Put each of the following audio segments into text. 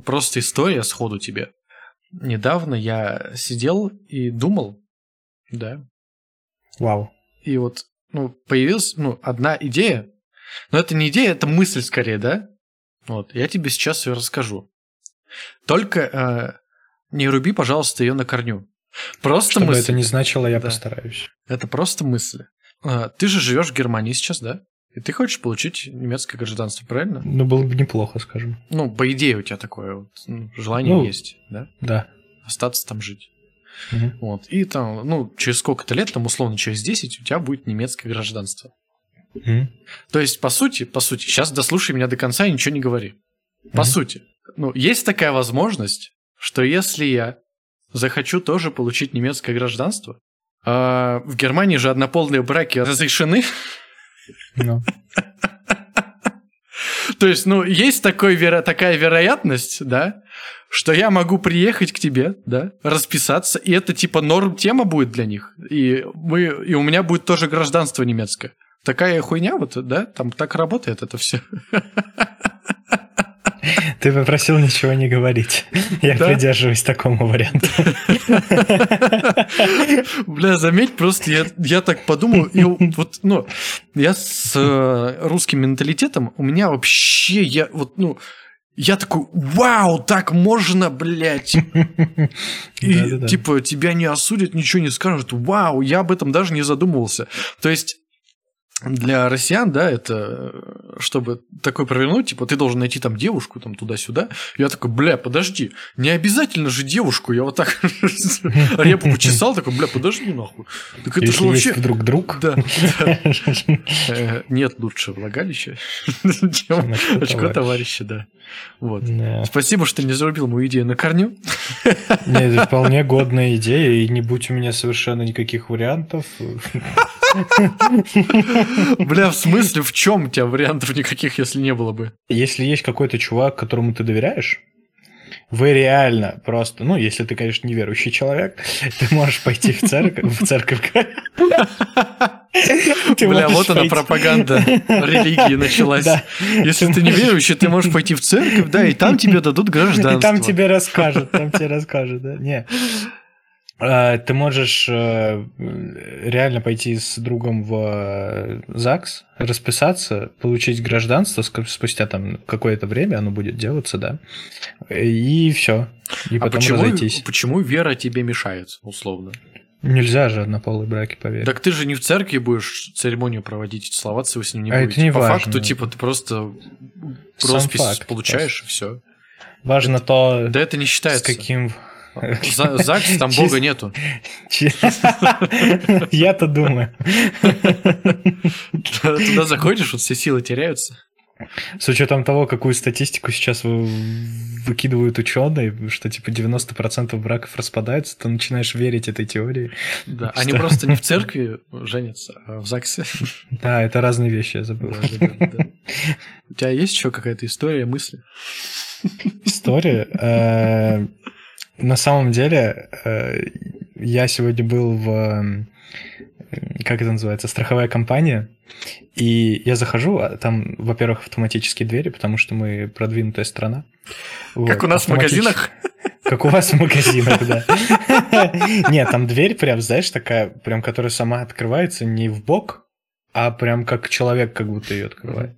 Просто история сходу тебе. Недавно я сидел и думал, да. Вау. И вот, ну, появилась, ну, одна идея. Но это не идея, это мысль скорее, да? Вот, я тебе сейчас ее расскажу. Только э, не руби, пожалуйста, ее на корню. Просто Чтобы мысль. это не значило, я Да. постараюсь. Это просто мысли. А, Ты же живешь в Германии сейчас, да? И ты хочешь получить немецкое гражданство, правильно? Ну, было бы неплохо, скажем. Ну, по идее у тебя такое вот, ну, желание Ну. есть, да? Да. Остаться там жить. Мгм. Вот. И там, ну, через сколько-то лет, там, условно, через 10 у тебя будет немецкое гражданство. Мгм. То есть, по сути, по сути, сейчас дослушай меня до конца и ничего не говори. По Мгм. сути, ну, есть такая возможность, что если я захочу тоже получить немецкое гражданство, а в Германии же однополые браки разрешены, Ну. То есть, ну, есть такой, веро- такая вероятность, да, что я могу приехать к тебе, да, расписаться, и это типа норм тема будет для них. И, мы, и у меня будет тоже гражданство немецкое. Такая хуйня вот, да, там так работает это все. Ты попросил ничего не говорить. Я Да? придерживаюсь такому варианту. Бля, заметь, просто я, я так подумал, и вот, ну, я с э, русским менталитетом, у меня вообще, я вот, ну, я такой, вау, так можно, блядь. И типа тебя не осудят, ничего не скажут. Вау, я об этом даже не задумывался. То есть для россиян, да, это э, чтобы такой провернуть, типа ты должен найти там девушку там туда-сюда. Я такой, бля, подожди, не обязательно же девушку. Я вот так репу почесал, такой, бля, подожди нахуй. Так это же вообще... вдруг друг, Да. Э, Нет лучше влагалища, чем Очко товарища, да. Вот. Спасибо, что не зарубил мою идею на корню. Нет, это вполне годная идея, и не будь у меня совершенно никаких вариантов. Бля, в смысле, в чем у тебя вариантов никаких, если не было бы? Если есть какой-то чувак, которому ты доверяешь, вы реально просто, ну, если ты, конечно, неверующий человек, ты можешь пойти в церковь, в церковь. Бля, вот она пропаганда религии началась. Если ты не верующий, ты можешь пойти в церковь, да, и там тебе дадут гражданство. И там тебе расскажут, там тебе расскажут, да. Не. А, Ты можешь э, реально пойти с другом в э, ЗАГС, расписаться, получить гражданство спустя там какое-то время, оно будет делаться, да, и все. И А потом почему, разойтись. почему вера тебе мешает, условно? Нельзя же однополые браки поверить. Так ты же не в церкви будешь церемонию проводить, целоваться вы с ним не А это будете. не По важно. факту, типа, ты просто Сам роспись факт получаешь, и все. Важно то, Да это не с считается. каким... За- ЗАГС, там Бога нету. Я-то думаю. Туда заходишь, вот все силы теряются. С учетом того, какую статистику сейчас вы- выкидывают ученые, что типа 90% браков распадаются, ты начинаешь верить этой теории. Да, они Что? просто не в церкви женятся, а в ЗАГСе. Да, это разные вещи, я забыл. Да. У тебя есть еще какая-то история, мысли? История. На самом деле, э, я сегодня был в... э, Как это называется? Страховая компания. И я захожу, а там, во-первых, автоматические двери, потому что мы продвинутая страна. Как Вот, у нас в магазинах? Как у вас в магазинах, да. Нет, там дверь прям, знаешь, такая, прям, которая сама открывается не в бок, а прям как человек как будто ее открывает.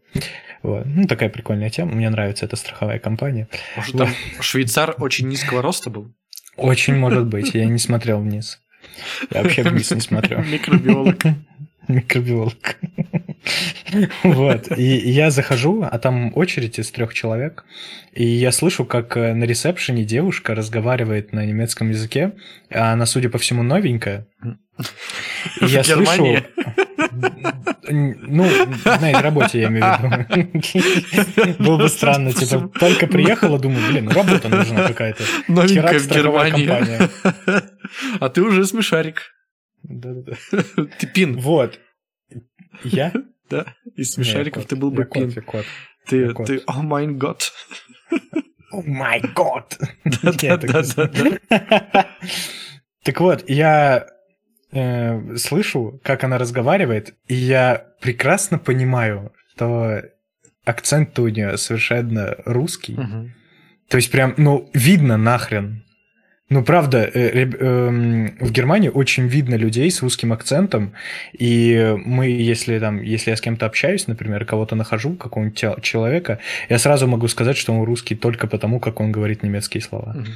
Вот. Ну, такая прикольная тема. Мне нравится эта страховая компания. Может, там швейцар очень низкого роста был? Очень может быть. Я не смотрел вниз. Я вообще вниз не смотрю. Микробиолог. Микробиолог. Вот. И я захожу, а там очередь из трех человек. И я слышу, как э, на ресепшене девушка разговаривает на немецком языке. А она, судя по всему, новенькая. И я слышу... Ну, на этой работе я имею в виду. Было бы странно, типа, только приехала, думаю, блин, работа нужна какая-то. Новенькая в Германии. А ты уже смешарик. Да-да-да. Ты пин, Вот. Я? да? Из смешариков ты был бы пин. Ты, ты, о май год. О май год! Да-да-да. Так вот, я э, слышу, как она разговаривает, и я прекрасно понимаю, что акцент у нее совершенно русский, Мгм. То есть прям, ну, видно нахрен. Ну, правда, э, э, в Германии очень видно людей с русским акцентом, и мы, если там, если я с кем-то общаюсь, например, кого-то нахожу, какого-нибудь человека, я сразу могу сказать, что он русский только потому, как он говорит немецкие слова. Угу.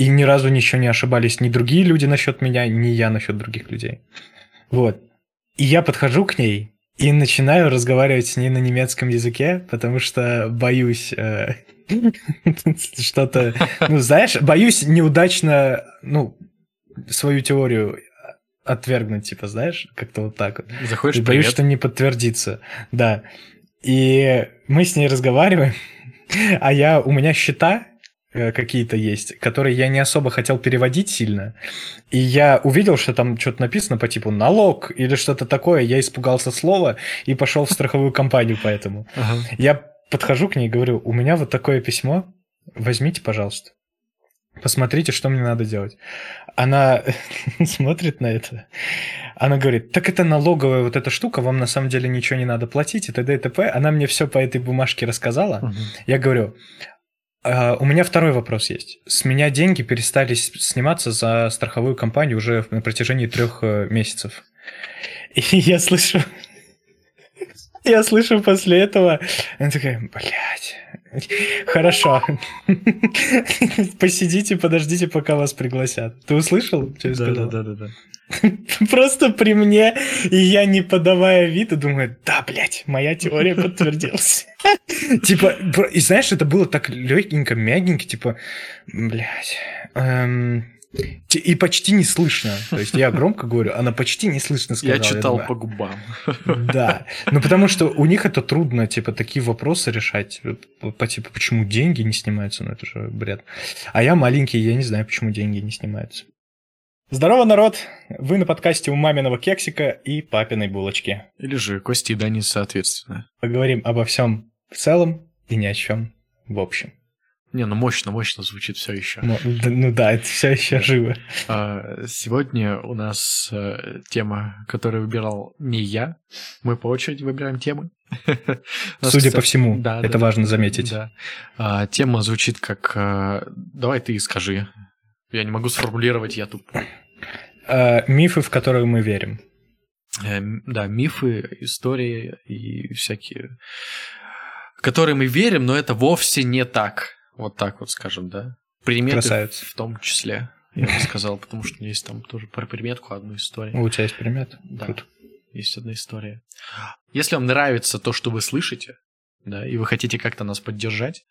И ни разу ничего не ошибались ни другие люди насчет меня, ни я насчет других людей. Вот. И я подхожу к ней и начинаю разговаривать с ней на немецком языке, потому что боюсь э, что-то, ну, знаешь, боюсь неудачно, ну, свою теорию отвергнуть, типа, знаешь, как-то вот так вот. Заходишь, Боюсь, что не подтвердится, да. И мы с ней разговариваем, а я, у меня счета какие-то есть, которые я не особо хотел переводить сильно. И я увидел, что там что-то написано по типу налог или что-то такое. Я испугался слова и пошел в страховую компанию поэтому. Ага. Я подхожу к ней и говорю, у меня вот такое письмо, возьмите, пожалуйста. Посмотрите, что мне надо делать. Она смотрит на это. Она говорит, так это налоговая вот эта штука, вам на самом деле ничего не надо платить, и т.д. и т.п. Она мне все по этой бумажке рассказала. Угу. Я говорю, а, у меня второй вопрос есть. С меня деньги перестали сниматься за страховую компанию уже на протяжении трех э, месяцев. И я слышу, я слышу после этого, она такая, блядь, хорошо, посидите, подождите, пока вас пригласят. Ты услышал, да, да, да. Просто при мне, и я не подавая вида, думаю, да, блядь, моя теория подтвердилась. Типа, и знаешь, это было так легенько, мягенько, типа, блядь, эм, и почти не слышно. То есть я громко говорю, она почти не слышно сказала. Я читал я думаю, по губам. Да. Ну, потому что у них это трудно, типа, такие вопросы решать. По типу, почему деньги не снимаются? Ну, это же бред. А я маленький, я не знаю, почему деньги не снимаются. Здорово, народ! Вы на подкасте у маминого кексика и папиной булочки. Или же Кости и Дани соответственно. Поговорим обо всем в целом и ни о чем в общем. Не, ну мощно, мощно звучит все еще. Ну, ну да, это все еще живо. А, сегодня у нас э, тема, которую выбирал не я. Мы по очереди выбираем темы. Судя по всему, да, это да, важно заметить. Да. А, тема звучит как... Э, давай ты скажи. Я не могу сформулировать, я туп. А, мифы, в которые мы верим. Э, да, мифы, истории и всякие, в которые мы верим, но это вовсе не так. Вот так вот скажем, да. Приметы Красавец. в том числе, я бы сказал, потому что у меня есть там тоже про приметку одну историю. У тебя есть примет? Да, Круто. есть одна история. Если вам нравится то, что вы слышите, да, и вы хотите как-то нас поддержать,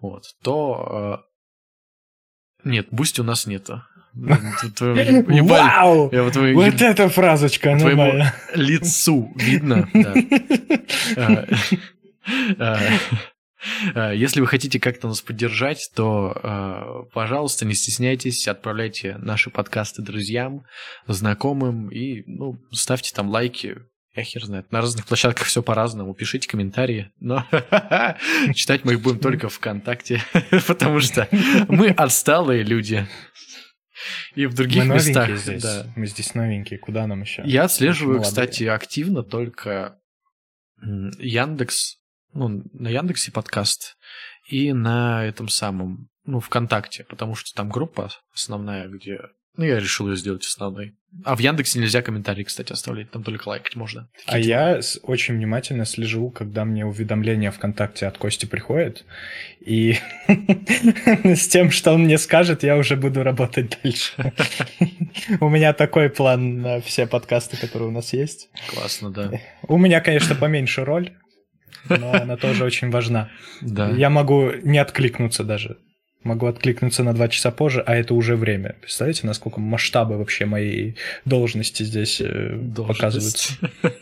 вот, то... Нет, Boosty у нас нету. Вау! Вот эта фразочка нормально. лицу видно. Э, э, Э, если вы хотите как-то нас поддержать, то, пожалуйста, не стесняйтесь, отправляйте наши подкасты друзьям, знакомым и ну, ставьте там лайки. Я хер знает. На разных площадках все по-разному. Пишите комментарии. Но читать мы их будем только ВКонтакте, потому что мы отсталые люди. И в других мы местах. Здесь. Да. Мы здесь новенькие. Куда нам еще? Я отслеживаю, кстати, активно только Яндекс ну, на Яндексе подкаст и на этом самом, ну, ВКонтакте, потому что там группа основная, где... Ну, я решил ее сделать основной. А в Яндексе нельзя комментарии, кстати, оставлять, там только лайкать можно. А я очень внимательно слежу, когда мне уведомления ВКонтакте от Кости приходят, и с тем, что он мне скажет, я уже буду работать дальше. У меня такой план на все подкасты, которые у нас есть. Классно, да. У меня, конечно, поменьше роль, но она тоже очень важна. Да. Я могу не откликнуться даже. Могу откликнуться на два часа позже, а это уже время. Представляете, насколько масштабы вообще моей должности здесь э, Должность. показываются?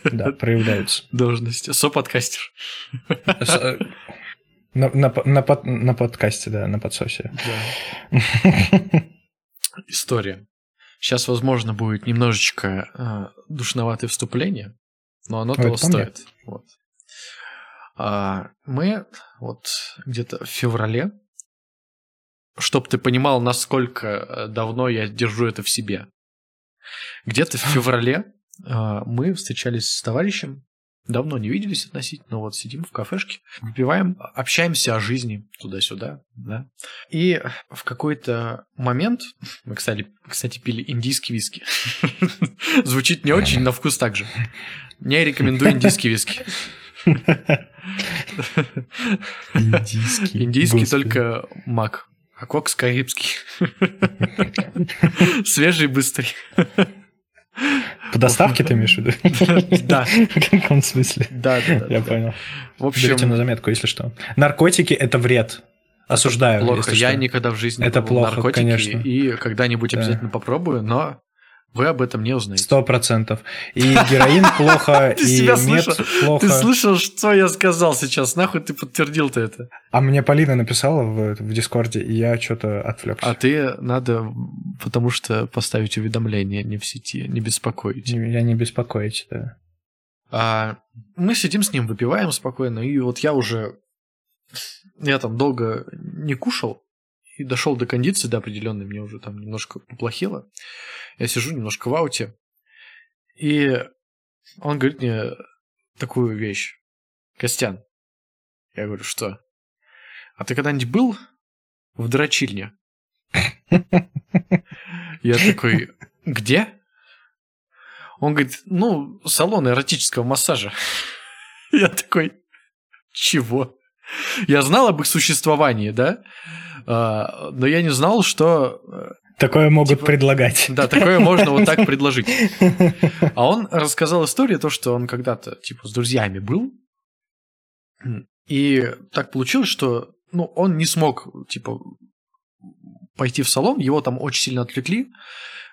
Да, проявляются. Должности. Соподкастер. Э, на, на, на, под, на подкасте, да, на подсосе. Да. История. Сейчас, возможно, будет немножечко э, душноватое вступление, но оно того стоит. Вот. А, мы вот где-то в феврале, чтобы ты понимал, насколько э, давно я держу это в себе. Где-то в феврале а, мы встречались с товарищем, давно не виделись относительно, вот сидим в кафешке, выпиваем, общаемся о жизни туда-сюда, да. И в какой-то момент, мы, кстати, кстати пили индийский виски. Звучит не очень, на вкус также. Не рекомендую индийский виски. Индийский. Индийский только мак, а кокс карибский. Свежий, быстрый. По доставке ты имеешь в виду? Да, В каком смысле? да, да. Я понял. В Берите на общем, заметку, если что. Наркотики – это вред. Осуждаю. плохо. Я никогда в жизни не Это плохо, наркотики, конечно. и когда-нибудь Да. обязательно попробую, но вы об этом не узнаете. Сто процентов. И героин плохо, Ты и себя мед слышал? плохо. Ты слышал, что я сказал сейчас? Нахуй ты подтвердил-то это? А мне Полина написала в, в Дискорде, и я что-то отвлекся. А ты надо, потому что поставить уведомление не в сети, не беспокоить. Я не беспокоить, да. А мы сидим с ним, выпиваем спокойно, и вот я уже... Я там долго не кушал, и дошел до кондиции до определенной, мне уже там немножко поплохело. Я сижу немножко в ауте, и он говорит мне такую вещь. Костян, я говорю, что? А ты когда-нибудь был в дрочильне? Я такой, где? Он говорит, ну, салон эротического массажа. Я такой, чего? Я знал об их существовании, да? А, но я не знал, что... э, Такое могут Типа- предлагать. Да, такое можно вот так предложить. А он рассказал историю, то, что он когда-то, типа, с друзьями был, и так получилось, что, ну, он не смог, типа, пойти в салон, его там очень сильно отвлекли,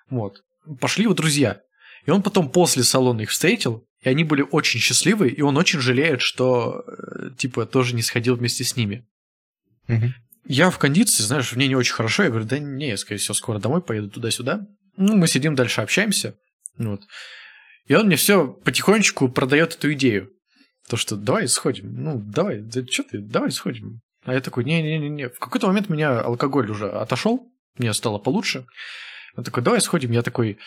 вот. Пошли его друзья. И он потом после салона их встретил, и они были очень счастливы, и он очень жалеет, что, э, типа, тоже не сходил вместе с ними. Мгм. Я в кондиции, знаешь, мне не очень хорошо. Я говорю, да не, я, скорее всего, скоро домой поеду туда-сюда. Ну, мы сидим дальше, общаемся. Вот. И он мне все потихонечку продает эту идею. То, что давай сходим. Ну, давай, да что ты, давай сходим. А я такой, не-не-не. В какой-то момент меня алкоголь уже отошел, мне стало получше. Он такой, давай сходим. Я такой,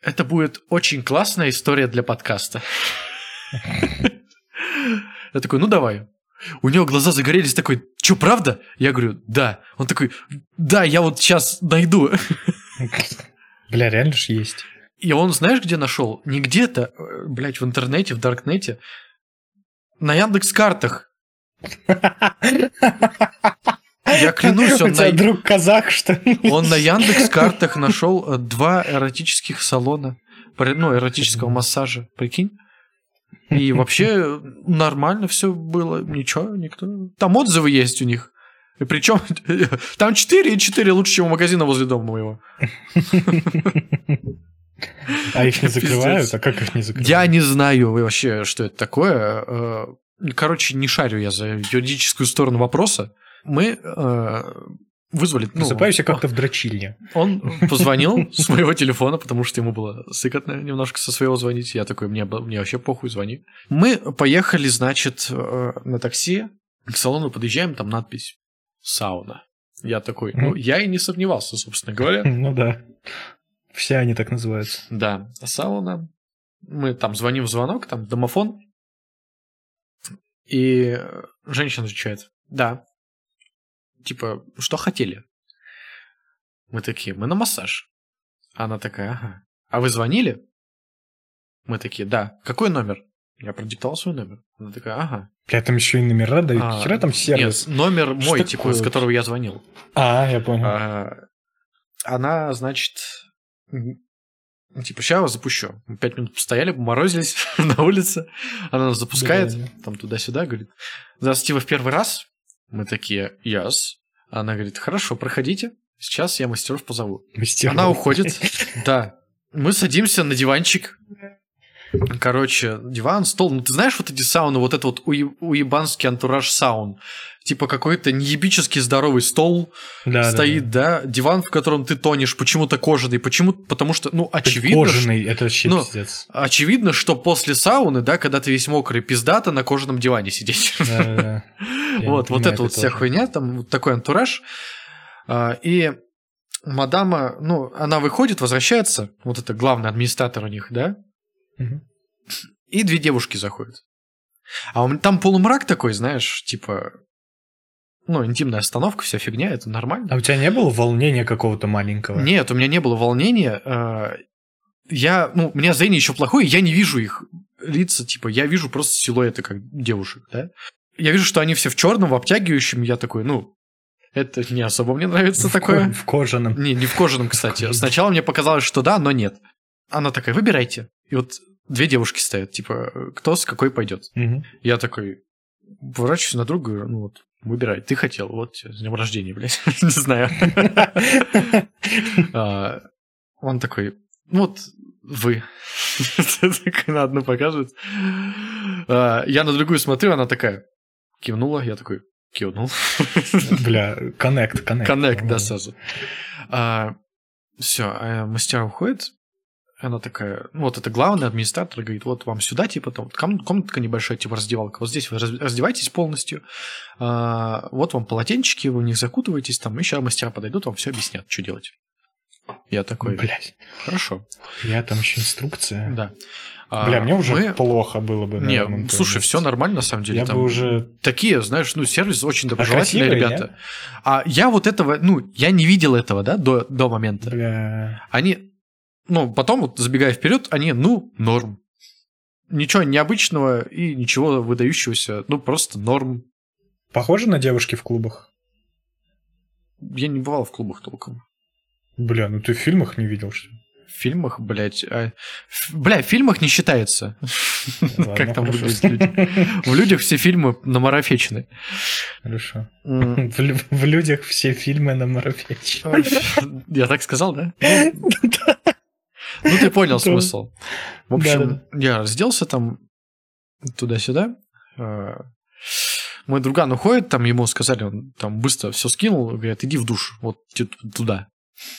это будет очень классная история для подкаста. Я такой, ну давай. У него глаза загорелись, такой, что, правда? Я говорю, да. Он такой, да, я вот сейчас найду. Бля, реально же есть. И он, знаешь, где нашел? Не где-то, э, блядь, в интернете, в Даркнете, на Яндекс картах. Я клянусь, он У тебя на, друг казах, что ли? он на Яндекс картах нашел э, два эротических салона, ну, эротического массажа, прикинь. И вообще э, нормально все было, ничего, никто. Там отзывы есть у них. И причем там 4 и 4 лучше, чем у магазина возле дома моего. А их не закрывают? А как их не закрывают? Я не знаю вообще, что это такое. Э, Короче, не шарю я за юридическую сторону вопроса. Мы вызвали... ну, Просыпаюсь я как-то в дрочильне. Он позвонил с моего телефона, потому что ему было сыкотно немножко со своего звонить. Я такой, мне, мне вообще похуй, звони. Мы поехали, значит, э, на такси. К салону подъезжаем, там надпись «Сауна». Я такой, ну, я и не сомневался, собственно говоря. Ну да. Все они так называются. Да, сауна. Мы там звоним в звонок, там домофон. И э, женщина отвечает, да. Типа, что хотели? Мы такие, мы на массаж. Она такая, ага. А вы звонили? Мы такие, да. Какой номер? Я продиктовал свой номер. Она такая, ага. Бля, там еще и номера дают. А, Хера там сервис. Нет, номер Что мой, типа, такое с которого я звонил. А, я понял. А, Она, значит, типа, сейчас запущу. Мы пять минут постояли, поморозились на улице. Она нас запускает, Да-да-да. там туда-сюда, говорит, здравствуйте, вы в первый раз? Мы такие, yes. Она говорит, хорошо, проходите. Сейчас я мастеров позову. Мастеров. Она уходит. Да. Мы садимся на диванчик. Короче, диван, стол. Ну, ты знаешь вот эти сауны, вот это вот уе- уебанский антураж саун. Типа какой-то неебически здоровый стол Да, да, стоит, да. да, диван, в котором ты тонешь, почему-то кожаный, почему потому что, ну, очевидно, ш- Кожаный, это вообще ну, пиздец. очевидно, что после сауны, да, когда ты весь мокрый, пиздато на кожаном диване сидеть. Я не Вот, вот это вот вся хуйня, там вот такой антураж. А, И мадама, ну, она выходит, возвращается, вот это главный администратор у них, да, Мгм. И две девушки заходят. А меня там полумрак такой, знаешь, типа... Ну, интимная остановка, вся фигня, это нормально. А у тебя не было волнения какого-то маленького? Нет, у меня не было волнения. э, Я, ну, у меня зрение еще плохое, я не вижу их лица, типа, я вижу просто силуэты как девушек, да. Я вижу, что они все в черном, в обтягивающем, я такой, ну, это не особо мне нравится в такое. ко- в кожаном. Не, не в кожаном, кстати. Сначала мне показалось, что да, но нет. Она такая, выбирайте. И вот две девушки стоят, типа, кто с какой пойдет. Мгм. Я такой, поворачиваюсь на друга, говорю, ну вот, выбирай, ты хотел, вот с днем рождения, блядь, не знаю. А, Он такой, ну вот, вы. На одну показывает. А, Я на другую смотрю, она такая, кивнула, я такой, кивнул. Бля, коннект, коннект. Коннект, да, сразу. Все, мастер уходит, она такая, ну вот это главный администратор, говорит, вот вам сюда, типа, там, комнатка небольшая, типа, раздевалка, вот здесь вы раз- раздевайтесь полностью, а, вот вам полотенчики, вы в них закутываетесь, там, еще мастера подойдут, вам все объяснят, что делать. Я такой, Блять, хорошо, я там еще инструкция. да. А, Бля, мне уже мы- плохо было бы. Не, наверное, слушай, месте. все нормально, на самом деле. Я там бы уже... Такие, знаешь, ну, сервис очень доброжелательные красивые, ребята. А я вот этого, ну, я не видел этого, да, до, до момента. Бля... Они, ну, потом, вот забегая вперед, они, ну, норм. Ничего необычного и ничего выдающегося, ну, просто норм. Похоже на девушки в клубах? Я не бывал в клубах толком. Бля, ну ты в фильмах не видел, что ли? В фильмах, блядь... а, Бля, в фильмах не считается. Ладно, Как там хорошо. выглядят люди. В людях все фильмы намарафечены. Хорошо. М, В, в людях все фильмы на Марафетче. Я так сказал, да? Ну, ты понял смысл. В общем, я разделся там туда-сюда. А, Мой друган уходит, там ему сказали, он там быстро все скинул, говорят, иди в душ, вот туда.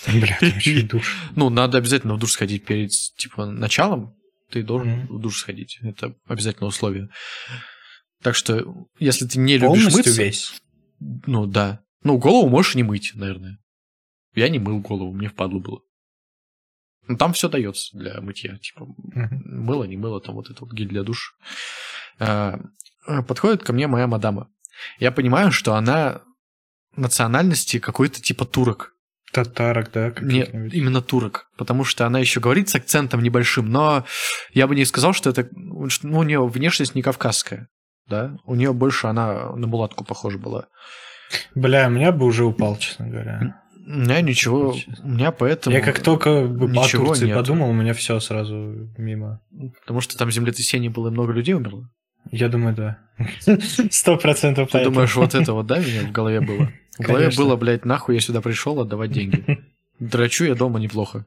Бля, душ. Ну, надо обязательно в душ сходить перед, типа, началом. Ты должен в душ сходить. Это обязательное условие. Так что, если ты не любишь мыться... весь. Ну, да. Ну, голову можешь не мыть, наверное. Я не мыл голову, мне впадло было. Ну, там все дается для мытья. Типа, Мгм. мыло, не мыло, там вот это вот гель для душа. А, а, Подходит ко мне моя мадама. Я понимаю, что она национальности какой-то типа турок. Татарок, да? Нет, именно турок. Потому что она еще говорит с акцентом небольшим, но я бы не сказал, что это... Ну, у нее внешность не кавказская. Да? У нее больше она на мулатку похожа была. Бля, у меня бы уже упал, честно говоря. У меня ничего... Честно. У меня поэтому... Я как только о Турции нету. подумал, у меня все сразу мимо. Потому что там землетрясение было и много людей умерло. Я думаю, да. Сто процентов Ты думаешь, вот это вот, да, меня в голове было? В голове Конечно. было, блядь, нахуй я сюда пришел отдавать деньги. Драчу я дома неплохо.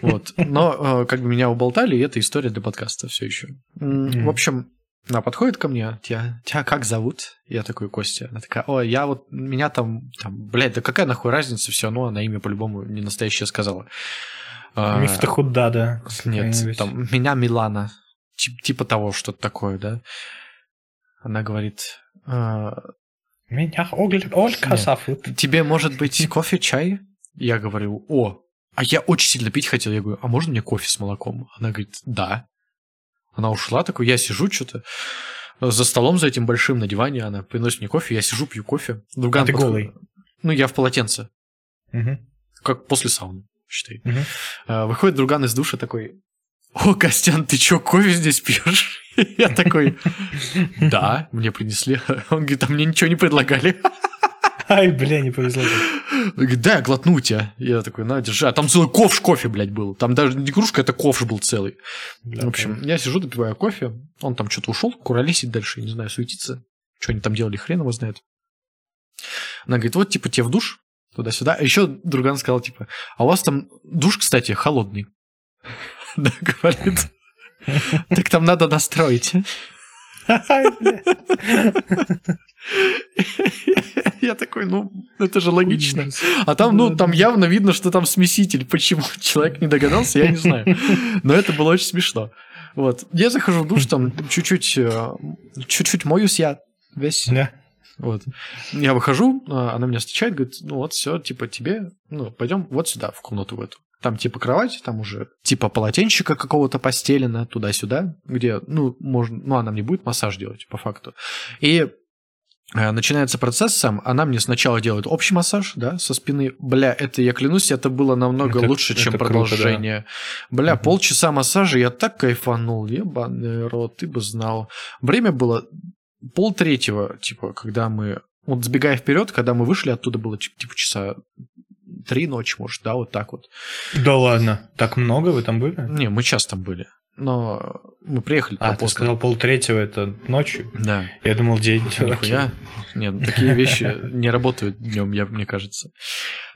Вот. Но э, как бы меня уболтали, и это история для подкаста все еще. В общем, она подходит ко мне, тебя, тебя как зовут? Я такой, Костя. Она такая, о, я вот, меня там, там, блядь, да какая нахуй разница, все равно она имя по-любому не настоящее сказала. А, Мифтахуддада. Нет, там, меня Милана. Тип- типа того, что-то такое, да? Она говорит, «А, Меня Оль- Олька Нет. зовут. тебе может быть кофе, чай? Я говорю, о, а я очень сильно пить хотел. Я говорю, а можно мне кофе с молоком? Она говорит, да. Она ушла, такой, я сижу что-то за столом за этим большим на диване, она приносит мне кофе, я сижу, пью кофе. Друган А ты подходит- голый? Ну, я в полотенце, Мгм, как после сауны, считай. А, Выходит друган из душа такой, о, Костян, ты чё, кофе здесь пьешь? Я такой, да, мне принесли. Он говорит, а мне ничего не предлагали. Ай, бля, не повезло. Да, глотну тебя. Я такой, на, держи. А там целый ковш кофе, блядь, был. Там даже не кружка, это ковш был целый. Бля, В общем, я сижу, допиваю кофе. Он там что-то ушел, куролесит дальше, не знаю, суетится. Что они там делали, хрен его знает. Она говорит, вот, типа, тебе в душ, туда-сюда. А еще друган сказал, типа, а у вас там душ, кстати, холодный. Да, говорит. Так там надо настроить. Я такой, ну, это же логично. А там, ну, там явно видно, что там смеситель. Почему человек не догадался, я не знаю. Но это было очень смешно. Вот. Я захожу в душ, там чуть-чуть, э, чуть-чуть моюсь я весь. Да. Вот. Я выхожу, а, она меня встречает, говорит, ну вот, все, типа, тебе, ну, пойдем вот сюда, в комнату в эту. Там типа кровать, там уже типа полотенчика какого-то постелено туда-сюда, где, ну, можно, ну, она мне будет массаж делать, по факту. И э, начинается процесс сам, она мне сначала делает общий массаж, да, со спины. Бля, это, я клянусь, это было намного Это- лучше, чем это круто, продолжение. Бля, Мгм. полчаса массажа, я так кайфанул, ебаный рот, ты бы знал. Время было пол третьего, типа, когда мы... Вот сбегая вперед, когда мы вышли оттуда, было типа часа три ночи, может, да, вот так вот. Да ладно, так много вы там были? Не, мы час там были. Но мы приехали А, ты сказал полтретьего это ночью? Да. Я думал день. Нихуя. Нет, такие вещи не работают днем, я, мне кажется.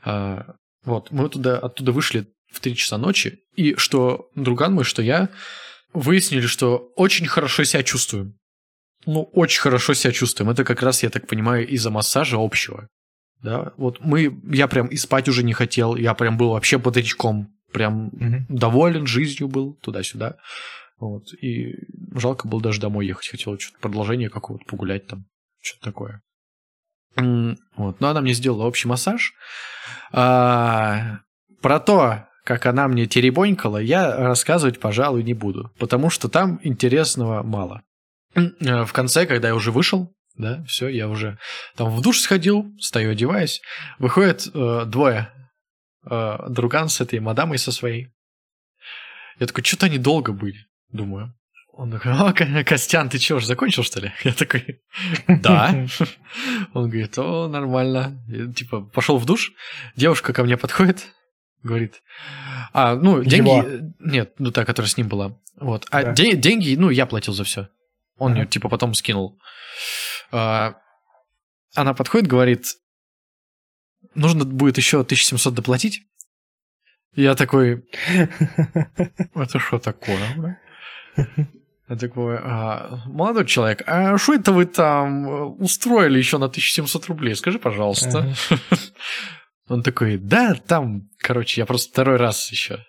А, вот, мы туда, оттуда вышли в 3 часа ночи, и что друган мой, что я, выяснили, что очень хорошо себя чувствуем. Ну, очень хорошо себя чувствуем. Это как раз, я так понимаю, из-за массажа общего. Да, вот мы, я прям и спать уже не хотел, я прям был вообще бодрячком, прям Мгм. доволен жизнью был, туда-сюда. Вот. И жалко было даже домой ехать. Хотел что-то продолжение какого-то погулять там. Что-то такое. Вот. Но она мне сделала общий массаж. А, про то, как она мне теребонькала, я рассказывать, пожалуй, не буду. Потому что там интересного мало. Э, В конце, когда я уже вышел, да, все, я уже там в душ сходил, стою, одеваюсь, выходят э, двое. Э, друган с этой мадамой со своей. Я такой, что-то они долго были, думаю. Он такой, о, Ко- Костян, ты чего, уже закончил, что ли? Я такой, да. Он говорит, о, нормально. Я, типа, пошел в душ, девушка ко мне подходит, говорит, а, ну, деньги... Его. Нет, ну, та, которая с ним была. Вот. А Да. де- деньги, ну, я платил за все. Он Ага. мне, типа, потом скинул. А, она подходит, говорит, нужно будет еще 1700 доплатить. Я такой, это что такое? бля?» Я такой, «А, молодой человек, а что это вы там э, устроили еще на 1700 рублей? Скажи, пожалуйста. Он такой, да, там, короче, я просто второй раз еще.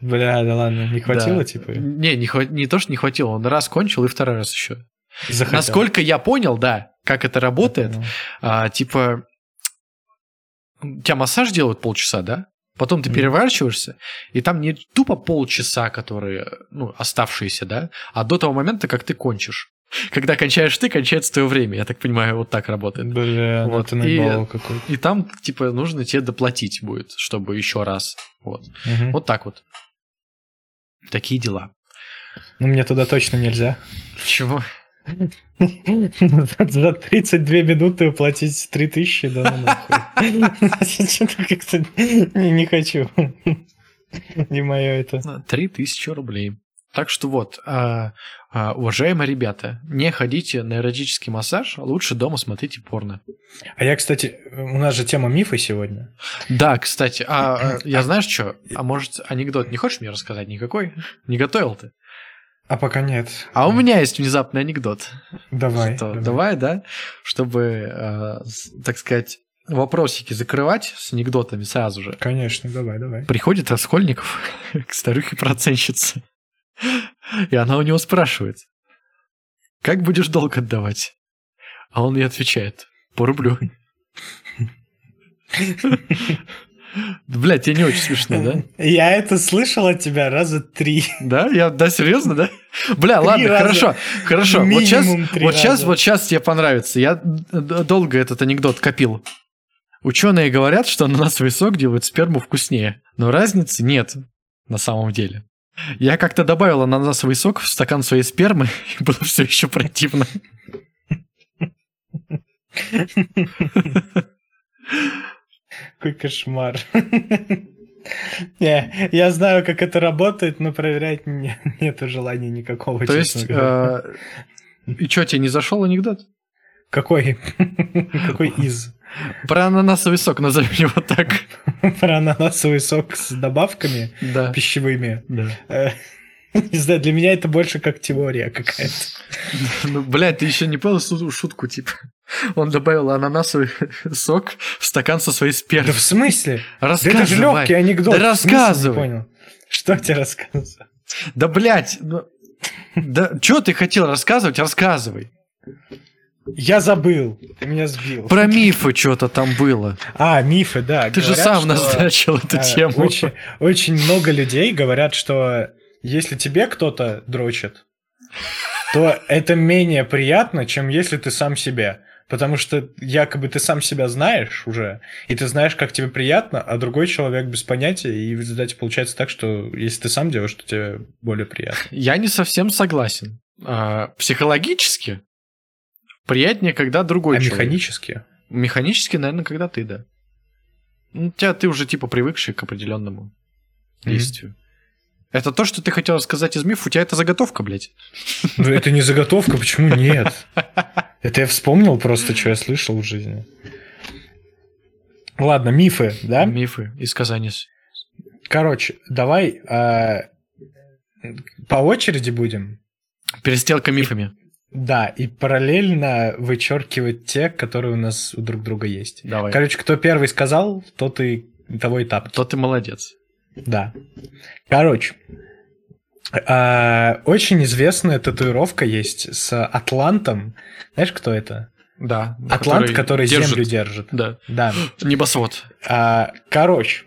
Бля, да ладно, не хватило, Да. типа? Не, не, хва- не то, что не хватило, он раз кончил и второй раз еще. Захотел. Насколько я понял, да, как это работает, а, типа, тебя массаж делают полчаса, да? Потом ты переворачиваешься, и там не тупо полчаса, которые, ну, оставшиеся, да, а до того момента, как ты кончишь. Когда кончаешь ты, кончается твое время. Я так понимаю, вот так работает. Бля, ну Вот, это и- какой-то. И там, типа, нужно тебе доплатить будет, чтобы еще раз. Вот. Мгм. Вот так вот. Такие дела. Ну, мне туда точно нельзя. Чего? За 32 минуты уплатить 3000, да ну нахуй. Что-то как-то не хочу. Не мое это. Три тысячи рублей. Так что вот, а, а, уважаемые ребята, не ходите на эротический массаж, а лучше дома смотрите порно. А я, кстати, у нас же тема мифа сегодня. Да, кстати, а, я знаешь что? А может, анекдот не хочешь мне рассказать никакой? Не готовил ты? А пока нет. А у меня есть внезапный анекдот. Давай. Что, давай, да? Чтобы, э, так сказать, вопросики закрывать с анекдотами сразу же. Конечно, давай, давай. Приходит Раскольников к старухе-процентщице. И она у него спрашивает, как будешь долг отдавать? А он ей отвечает, по рублю. Блять, тебе не очень смешно, да? Я это слышал от тебя раза три. Да? Я, да, серьезно, да? Бля, Три ладно, раза. хорошо, хорошо. Вот сейчас, Минимум вот сейчас, раза. вот сейчас тебе понравится. Я долго этот анекдот копил. Ученые говорят, что ананасовый сок делает сперму вкуснее, но разницы нет на самом деле. Я как-то добавил ананасовый сок в стакан своей спермы, и было все еще противно. Какой кошмар. Не, я знаю, как это работает, но проверять не- нету желания никакого, То есть, э, и что, тебе не зашел анекдот? Какой? Какой из? Про ананасовый сок назовем его так. Про ананасовый сок с добавками пищевыми. да. Не знаю, для меня это больше как теория какая-то. Ну, блядь, ты еще не понял су- шутку, типа. Он добавил ананасовый сок в стакан со своей Да спермой. в смысле? Да Рассказывай. это же легкий анекдот. Да рассказывай. понял. Что тебе рассказывать? Да, блядь, ну, да, что ты хотел рассказывать, рассказывай. Я забыл. Ты меня сбил. Про мифы что-то там было. А, мифы, да. Ты же Говорят, сам что, назначил эту а, тему. Очень, очень много людей говорят, что если тебе кто-то дрочит, то это менее приятно, чем если ты сам себе. Потому что якобы ты сам себя знаешь уже, и ты знаешь, как тебе приятно, а другой человек без понятия, и в результате получается так, что если ты сам делаешь, то тебе более приятно. Я не совсем согласен. А, психологически приятнее, когда другой а человек. механически? Механически, наверное, когда ты, да. Ну, тебя ты уже типа привыкший к определенному Мгм. действию. Это то, что ты хотел сказать из мифа, у тебя это заготовка, блядь. Ну это не заготовка, почему нет? Это я вспомнил просто, что я слышал в жизни. Ладно, мифы, да? Мифы из Казани. Короче, давай а, по очереди будем. Перестрелка мифами. Да, и параллельно вычеркивать те, которые у нас у друг друга есть. Давай. Короче, кто первый сказал, тот и того и тапки. То ты молодец. Да. Короче, а, очень известная татуировка есть с Атлантом. Знаешь, кто это? Да. Атлант, который, держит- землю держит. Да. Да. Небосвод. А, короче,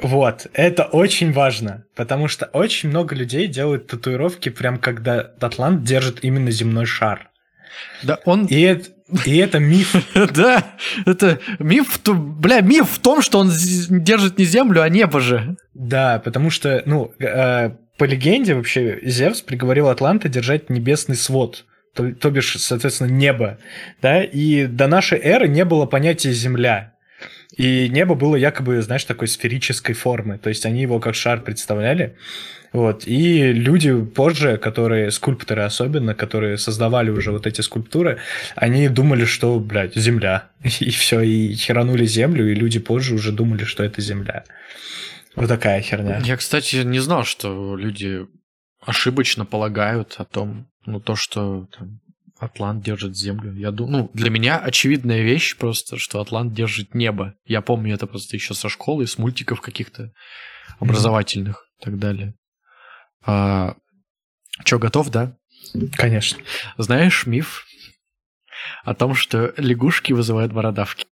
вот, это очень важно, потому что очень много людей делают татуировки, прям когда Атлант держит именно земной шар. Да, он... И это, и это миф. Да, это миф, в том- бля, миф в том, что он держит не землю, а небо же. Да, потому что, ну, э, по легенде вообще Зевс приговорил Атланта держать небесный свод, то, то бишь, соответственно, небо, да, и до нашей эры не было понятия земля. И небо было якобы, знаешь, такой сферической формы. То есть они его как шар представляли. Вот. И люди позже, которые, скульпторы особенно, которые создавали уже вот эти скульптуры, они думали, что, блядь, земля. И все, и херанули землю, и люди позже уже думали, что это земля. Вот такая херня. Я, кстати, не знал, что люди ошибочно полагают о том, ну, то, что там, Атлант держит землю. Я думаю, ну, для меня очевидная вещь просто, что Атлант держит небо. Я помню это просто еще со школы, с мультиков каких-то образовательных и так далее. А, Че, готов, да? Конечно. Знаешь миф о том, что лягушки вызывают бородавки?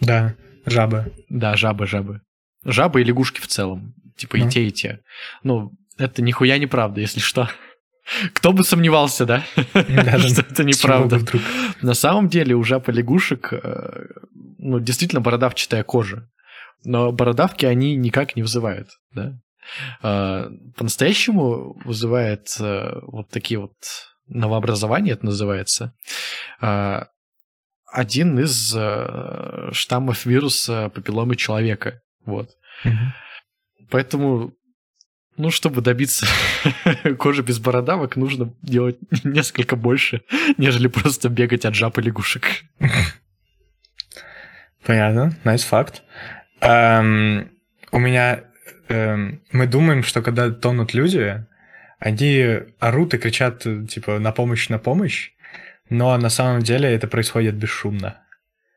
Да, жаба. Да, жабы, жабы. Жабы и лягушки в целом. Типа Ну. и те, и те. Ну, это нихуя неправда, если что. Кто бы сомневался, да? Да-да. Что это неправда. На самом деле у жаб и лягушек, э, ну, действительно бородавчатая кожа. Но бородавки они никак не вызывают, да. А, По-настоящему вызывает э, вот такие вот новообразования, это называется, а, один из э, штаммов вируса папилломы человека. Вот. Мгм. Поэтому, ну, чтобы добиться кожи без бородавок, нужно делать несколько больше, нежели просто бегать от жаб и лягушек. Понятно, nice факт. Эм, у меня... эм, мы думаем, что когда тонут люди, они орут и кричат, типа, на помощь, на помощь, но на самом деле это происходит бесшумно.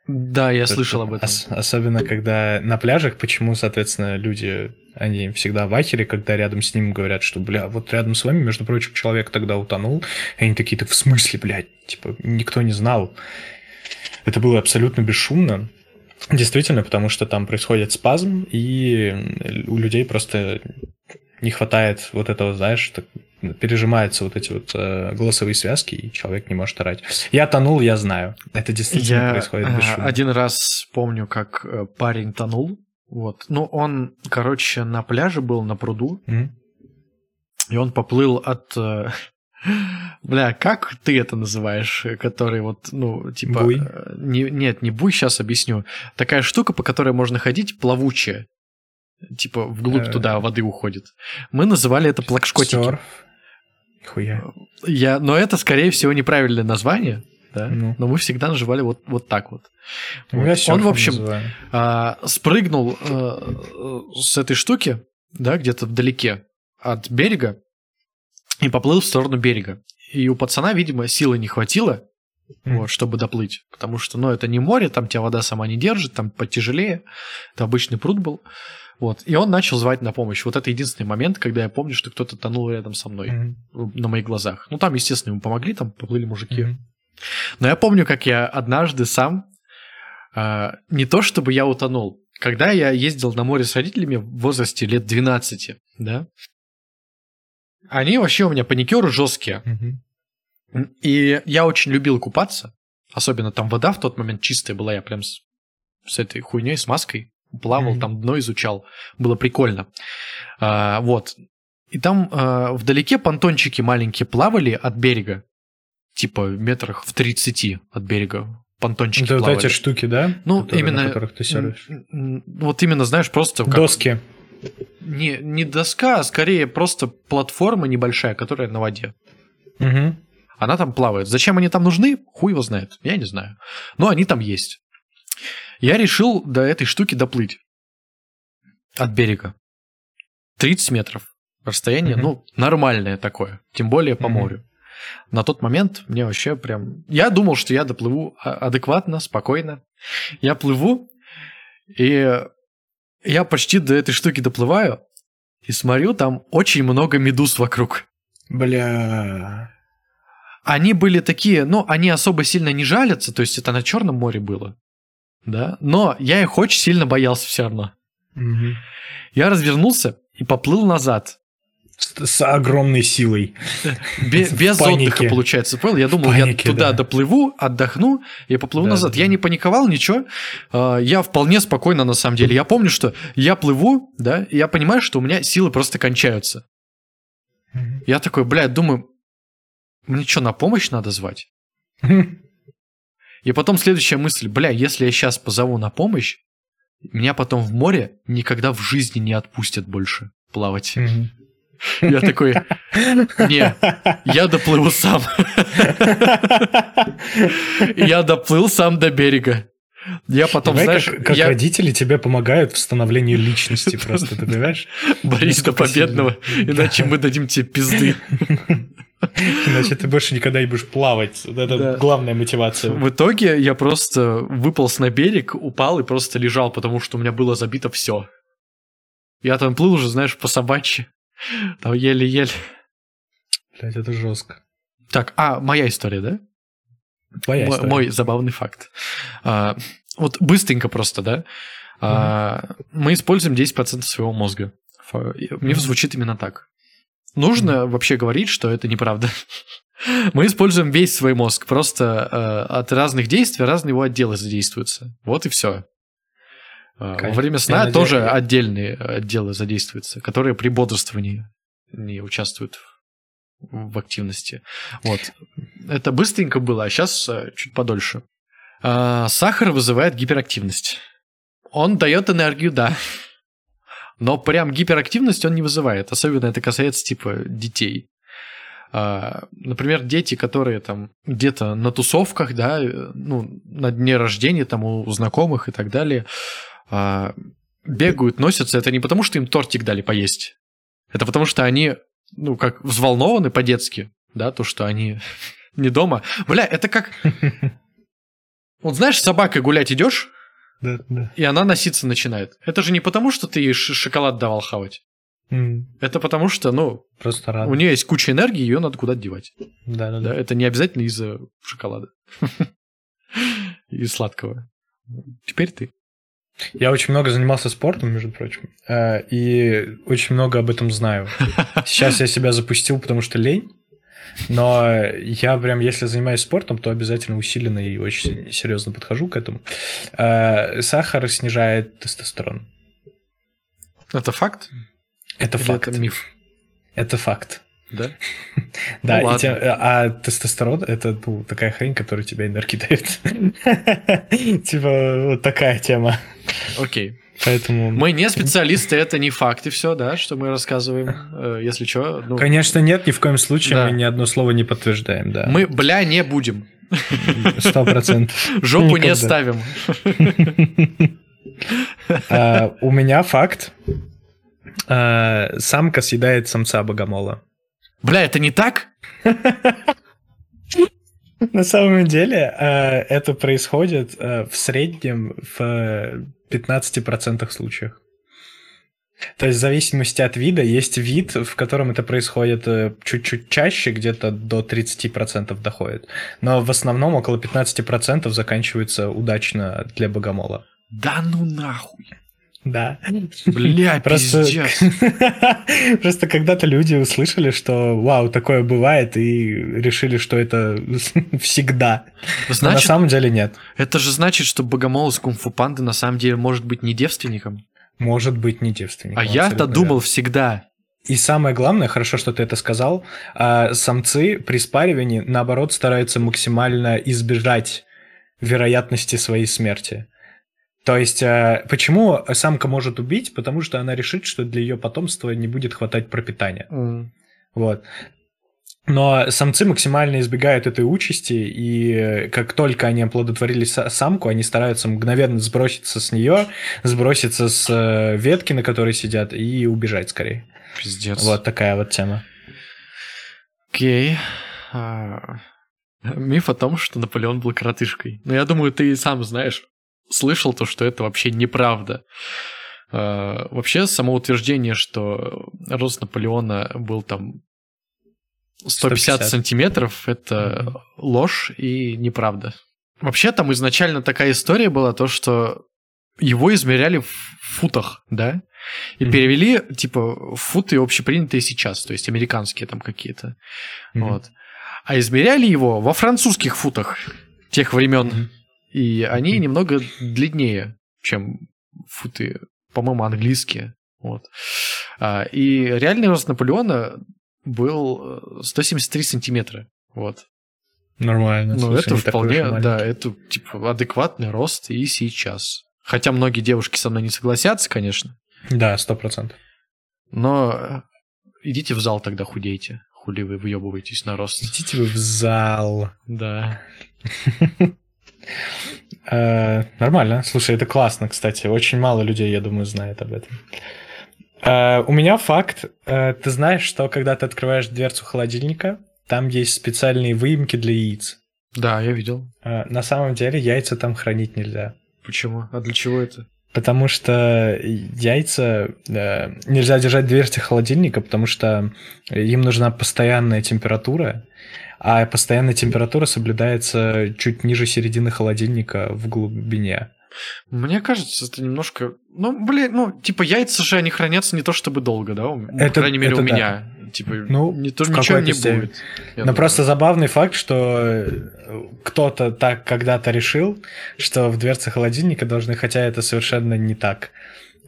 Да, я То слышал об этом. ос- особенно, когда на пляжах, почему, соответственно, люди, они всегда в ахере, когда рядом с ним говорят, что, бля, вот рядом с вами, между прочим, человек тогда утонул, и они такие, так в смысле, блядь, типа, никто не знал. Это было абсолютно бесшумно. Действительно, потому что там происходит спазм, и у людей просто не хватает вот этого, знаешь, так, пережимаются вот эти вот э, голосовые связки, и человек не может орать. Я тонул, я знаю. Это действительно Я происходит а, бесшумно. один раз помню, как э, парень тонул. Вот. Ну, он, короче, на пляже был, на пруду, Мгм. и он поплыл от... Бля, как ты это называешь? Который вот, ну, типа... Буй? э, Не, нет, не буй, сейчас объясню. Такая штука, по которой можно ходить, плавучая. Типа вглубь Э. туда воды уходит. Мы называли это плакшкотики. Сёрф. Хуя. Я, но это, скорее всего, неправильное название, да? Ну. Но мы всегда называли вот, вот так вот. Ну, Вот. Он, в общем, а, спрыгнул э, с этой штуки, да, где-то вдалеке от берега и поплыл в сторону берега. И у пацана, видимо, силы не хватило, вот, чтобы доплыть. Потому что, ну, это не море, там тебя вода сама не держит, там потяжелее. Это обычный пруд был. Вот. И он начал звать на помощь. Вот это единственный момент, когда я помню, что кто-то тонул рядом со мной Мгм. на моих глазах. Ну, там, естественно, ему помогли, там поплыли мужики. Мгм. Но я помню, как я однажды сам, э, не то чтобы я утонул, когда я ездил на море с родителями в возрасте лет 12, да, они вообще у меня паникеры жесткие. И я очень любил купаться. Особенно там вода в тот момент чистая была. Я прям с, с этой хуйней, с маской плавал, mm-hmm. там дно изучал. Было прикольно. А, вот. И там а, вдалеке понтончики маленькие плавали от берега. Типа метрах в 30 от берега понтончики Это плавали. вот эти штуки, да? Ну, Которые, именно... На которых ты? Вот именно, знаешь, просто... Как... Доски. Не, не доска, а скорее просто платформа небольшая, которая на воде. Угу. Она там плавает. Зачем они там нужны? Хуй его знает. Я не знаю. Но они там есть. Я решил до этой штуки доплыть. От берега. 30 метров. Расстояние, mm-hmm. ну, нормальное такое. Тем более по mm-hmm. морю. На тот момент мне вообще прям... Я думал, что я доплыву а, адекватно, спокойно. Я плыву, и я почти до этой штуки доплываю, и смотрю, там очень много медуз вокруг. Бля. Они были такие, ну, они особо сильно не жалятся, то есть это на Черном море было. Да, но я их очень сильно боялся все равно. Угу. Я развернулся и поплыл назад. С, с огромной силой. Без, без отдыха, получается, понял? Я думал, панике, я туда да. доплыву, отдохну и поплыву да, назад. Да. Я не паниковал, ничего. А, я вполне спокойно, на самом деле. Я помню, что я плыву, да, и я понимаю, что у меня силы просто кончаются. Я такой, блядь, думаю, мне что, на помощь надо звать? И потом следующая мысль, бля, если я сейчас позову на помощь, меня потом в море никогда в жизни не отпустят больше плавать. Я такой, не, я доплыву сам. Я доплыл сам до берега. Я потом, Давай, знаешь... Как, как я... родители тебе помогают в становлении личности просто, ты понимаешь? Борис до победного, иначе мы дадим тебе пизды. Иначе ты больше никогда не будешь плавать. Это да. главная мотивация. В итоге я просто выполз на берег, упал и просто лежал, потому что у меня было забито все. Я там плыл уже, знаешь, по собачьи. Там еле-еле. Блять, это жестко. Так, а, моя история, да? Твоя мой, история. мой забавный факт. А, вот быстренько просто, да? А, mm-hmm. Мы используем 10% своего мозга. Мне mm-hmm. звучит именно так. Нужно mm-hmm. вообще говорить, что это неправда. Мы используем весь свой мозг, просто э, от разных действий разные его отделы задействуются. Вот и все. Конечно. Во время сна Я тоже надеюсь... отдельные отделы задействуются, которые при бодрствовании не участвуют в, активности. Вот. Это быстренько было, а сейчас э, чуть подольше. А, сахар вызывает гиперактивность. Он дает энергию, да. Но прям гиперактивность он не вызывает. Особенно это касается типа детей. Uh, например, дети, которые там где-то на тусовках, да, ну, на дне рождения там у знакомых и так далее, uh, бегают, носятся, это не потому, что им тортик дали поесть. Это потому, что они, ну, как взволнованы по-детски, да, то, что они не дома. Бля, это как... Вот знаешь, с собакой гулять идешь, да, да. И она носиться начинает. Это же не потому, что ты ей шоколад давал хавать. Mm. Это потому что, ну, просто у нее есть куча энергии, ее надо куда-то девать. Да, да, да. Это не обязательно из-за шоколада и сладкого. Теперь ты. Я очень много занимался спортом, между прочим, э, и очень много об этом знаю. Сейчас я себя запустил, потому что лень. Но я прям, если занимаюсь спортом, то обязательно усиленно и очень серьезно подхожу к этому. Э, сахар снижает тестостерон. Это факт? Это Или факт. Это миф. Это факт. Да? Да, ну, и тем, а тестостерон это ну, такая хрень, которая тебя энергию дает. Типа вот такая тема. Окей. Поэтому... Мы не специалисты, это не факты все, да, что мы рассказываем, э, если что. Ну... Конечно, нет, ни в коем случае да. мы ни одно слово не подтверждаем, да. Мы, бля, не будем. Сто процентов. Жопу Никогда. не ставим. А, у меня факт. А, самка съедает самца богомола. Бля, это не так? На самом деле э, это происходит э, в среднем в 15% случаях. То есть в зависимости от вида есть вид, в котором это происходит э, чуть-чуть чаще, где-то до 30% доходит. Но в основном около 15% заканчивается удачно для богомола. Да ну нахуй. Да. Бля, Просто-. Просто когда-то люди услышали, что вау, такое бывает, и решили, что это всегда. Но на Значит, самом деле нет. это же значит, что богомол из кунг-фу панды на самом деле может быть не девственником. Может быть не девственник. А я-то думал всегда. И самое главное, хорошо, что ты это сказал, а, самцы при спаривании, наоборот, стараются максимально избежать вероятности своей смерти. То есть, а, почему самка может убить? Потому что она решит, что для ее потомства не будет хватать пропитания. Вот. Но самцы максимально избегают этой участи, и э, как только они оплодотворили са- самку, они стараются мгновенно сброситься с нее, сброситься с э, ветки, на которой сидят, и убежать скорее. Пиздец. Вот такая вот тема. Окей. А, Миф о том, что Наполеон был коротышкой. Но я думаю, ты и сам знаешь, слышал то, что это вообще неправда. А, Вообще, само утверждение, что рост Наполеона был там 150, 150. сантиметров, это ложь и неправда. Вообще, там изначально такая история была, то, что его измеряли в футах, да? И Мгм. перевели, типа, футы общепринятые сейчас, то есть американские там какие-то. Мгм. Вот. А измеряли его во французских футах тех времен. Мгм. И они немного длиннее, чем футы, по-моему, английские. Вот. А, И реальный рост Наполеона был э, 173 сантиметра. Вот. Нормально. Ну, это вполне, да, это типа адекватный рост и сейчас. Хотя многие девушки со мной не согласятся, конечно. Да, сто процентов. Но э, идите в зал тогда худейте. Хули вы выебываетесь на рост. Идите вы в зал. Да. Э, Нормально. Слушай, это классно, кстати. Очень мало людей, я думаю, знает об этом. Э, У меня факт. Э, Ты знаешь, что когда ты открываешь дверцу холодильника, там есть специальные выемки для яиц. Да, я видел. Э, На самом деле яйца там хранить нельзя. Почему? А для чего это? Потому что яйца э, нельзя держать в дверце холодильника, потому что им нужна постоянная температура, а постоянная температура соблюдается чуть ниже середины холодильника в глубине. Мне кажется, это немножко... Ну, блин, ну, типа, яйца же, они хранятся не то чтобы долго, да? У- Это- По крайней мере, это у да. меня. Типа, Ну, не, то, ничего не степени. будет. Но думаю. просто забавный факт, что э, кто-то так когда-то решил, что в дверце холодильника должны, хотя это совершенно не так.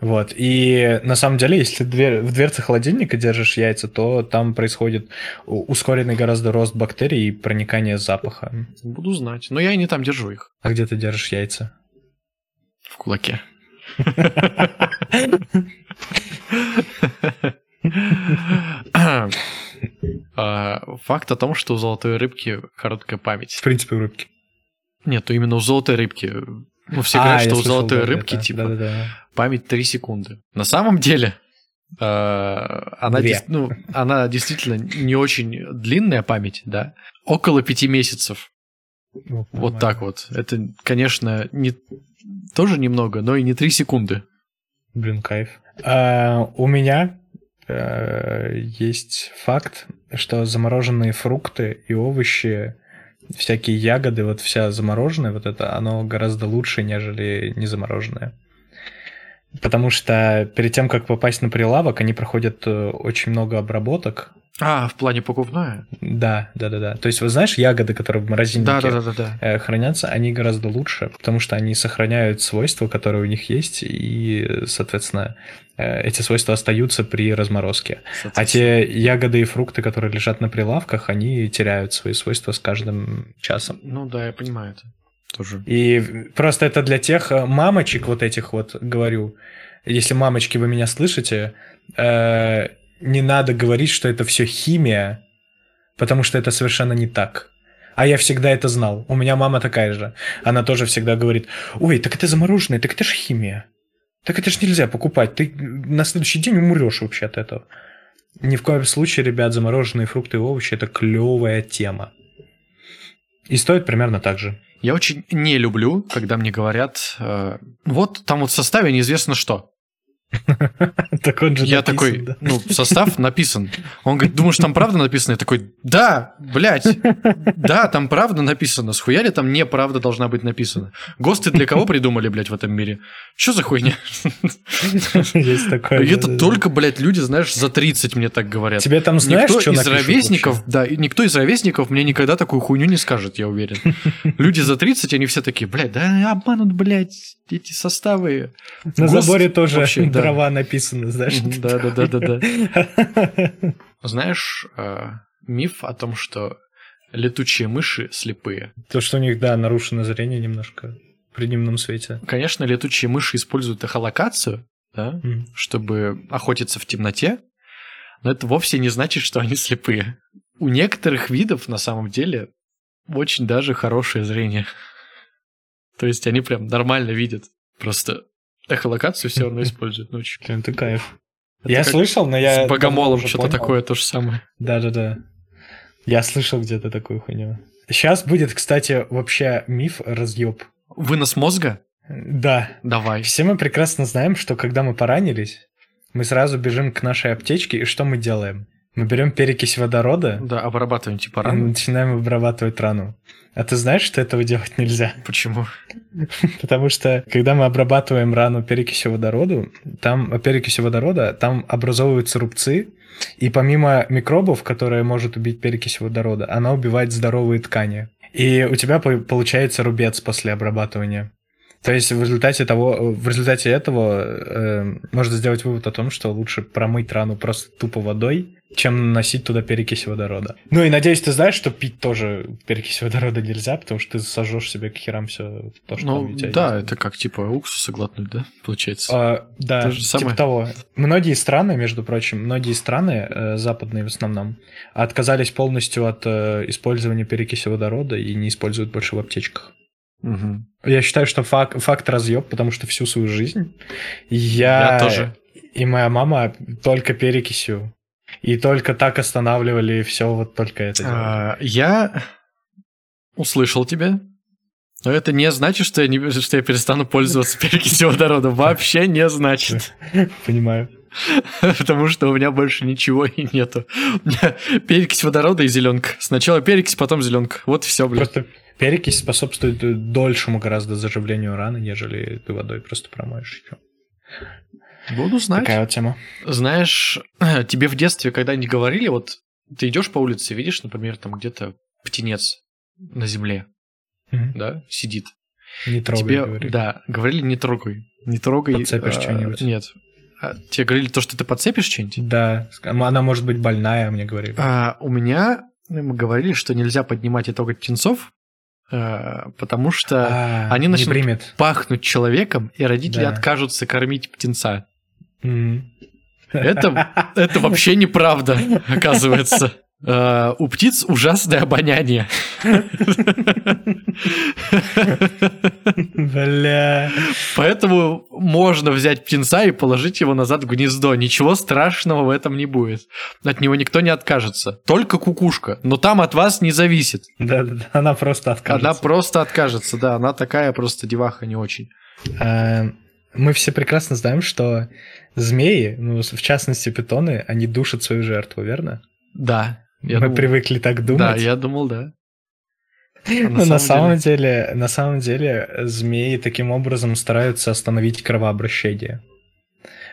Вот. И на самом деле, если дверь, в дверце холодильника держишь яйца, то там происходит ускоренный гораздо рост бактерий и проникание запаха. Буду знать. Но я и не там держу их. А где ты держишь яйца? В кулаке. А, Факт о том, что у золотой рыбки короткая память. В принципе, у рыбки. Нет, то именно у золотой рыбки. Ну, все А, говорят, что у золотой рыбки, это. типа. Память 3 секунды. На самом деле, э, она, дес- ну, она действительно не очень длинная память, да, около пяти месяцев. Ну, Вот нормально. так вот. Это, конечно, не тоже немного, но и не 3 секунды. Блин, кайф. А, у меня э, есть факт, что замороженные фрукты и овощи, всякие ягоды, вот вся замороженная, вот это, оно гораздо лучше, нежели не замороженное. Потому что перед тем, как попасть на прилавок, они проходят э, очень много обработок. А, в плане покупная? Да, да, да, да. То есть, вы знаешь, ягоды, которые в морозильнике Да, да, да, да, да. хранятся, они гораздо лучше, потому что они сохраняют свойства, которые у них есть, и, соответственно, э, эти свойства остаются при разморозке. А те ягоды и фрукты, которые лежат на прилавках, они теряют свои свойства с каждым часом. Ну да, я понимаю это. Тоже. И просто это для тех э, мамочек вот этих вот, говорю, если мамочки вы меня слышите, э, не надо говорить, что это все химия, потому что это совершенно не так. А я всегда это знал. У меня мама такая же. Она тоже всегда говорит, ой, так это замороженное, так это же химия. Так это же нельзя покупать. Ты на следующий день умрешь вообще от этого. Ни в коем случае, ребят, замороженные фрукты и овощи – это клевая тема. И стоит примерно так же. Я очень не люблю, когда мне говорят, э, вот там вот в составе неизвестно что. Так он же Я написан, такой, да. ну, состав написан. Он говорит, думаешь, там правда написано? Я такой, да, блядь, да, там правда написано. Схуяли там неправда должна быть написана? ГОСТы для кого придумали, блядь, в этом мире? Что за хуйня? Есть такое. И это только, блядь, люди, знаешь, за 30 мне так говорят. Тебе там знаешь, никто что из ровесников, вообще? да, никто из ровесников мне никогда такую хуйню не скажет, я уверен. Люди за 30, они все такие, блядь, да обманут, блядь, эти составы. На ГОСТ заборе тоже вообще, да. Дрова написано, знаешь. Да, да, да, да, да. Знаешь, э, миф о том, что летучие мыши слепые. То, что у них, да, нарушено зрение немножко при дневном свете. Конечно, летучие мыши используют эхолокацию, да, чтобы охотиться в темноте, но это вовсе не значит, что они слепые. У некоторых видов на самом деле очень даже хорошее зрение. То есть они прям нормально видят. Просто эхолокацию все равно используют ночью. Блин, это кайф. Это я слышал, но я... С богомолом что-то такое то же самое. Да-да-да. Я слышал где-то такую хуйню. Сейчас будет, кстати, вообще миф разъеб. Вынос мозга? Да. Давай. Все мы прекрасно знаем, что когда мы поранились, мы сразу бежим к нашей аптечке, и что мы делаем? Мы берем перекись водорода Да, обрабатываем типа и рану. начинаем обрабатывать рану. А ты знаешь, что этого делать нельзя? Почему? Потому что, когда мы обрабатываем рану перекисью водорода, там, перекисью водорода, там образовываются рубцы, и помимо микробов, которые может убить перекись водорода, она убивает здоровые ткани. И у тебя по- получается рубец после обрабатывания. То есть в результате того, в результате этого э, можно сделать вывод о том, что лучше промыть рану просто тупо водой, чем наносить туда перекись водорода. Ну и надеюсь, ты знаешь, что пить тоже перекись водорода нельзя, потому что ты сожжешь себе к херам все то, что Ну, там у тебя да, есть. это как типа уксуса глотнуть, да, получается? А, да, То же самое. типа того. Многие страны, между прочим, многие страны, э, западные в основном, отказались полностью от э, использования перекиси водорода и не используют больше в аптечках. Мгм. Я считаю, что фак- факт разъеб, потому что всю свою жизнь я, Я тоже. и моя мама только перекисью. И только так останавливали все вот только это делали. А, Я услышал тебя, но это не значит, что я, не, что я перестану пользоваться перекисью водорода. Вообще не значит. Понимаю. Потому что у меня больше ничего и нету. У меня перекись водорода и зеленка. Сначала перекись, потом зеленка. Вот все, блядь. Просто перекись способствует дольшему гораздо заживлению раны, нежели ты водой просто промоешь. чё. Буду знать. Такая вот тема. Знаешь, тебе в детстве когда-нибудь говорили, вот ты идешь по улице, видишь, например, там где-то птенец на земле, Мгм. да, сидит. Не трогай, тебе, говори. да, говорили, не трогай, не трогай. Подцепишь а, что-нибудь. Нет. А тебе говорили то, что ты подцепишь что-нибудь? Да, она может быть больная, мне говорили. А, у меня мы говорили, что нельзя поднимать и трогать птенцов, а, потому что А, они начнут пахнуть человеком, и родители Да. откажутся кормить птенца. Это, это вообще неправда, оказывается. А, у птиц ужасное обоняние. Бля. Поэтому можно взять птенца и положить его назад в гнездо. Ничего страшного в этом не будет. От него никто не откажется. Только кукушка. Но там от вас не зависит. Да, да, да, она просто откажется. Она просто откажется, да. Она такая просто деваха не очень. Мы все прекрасно знаем, что змеи, ну, в частности питоны, они душат свою жертву, верно? Да. Я Мы думал- привыкли так Да, думать. я думал, да. А на самом деле, на самом деле, змеи таким образом стараются остановить кровообращение.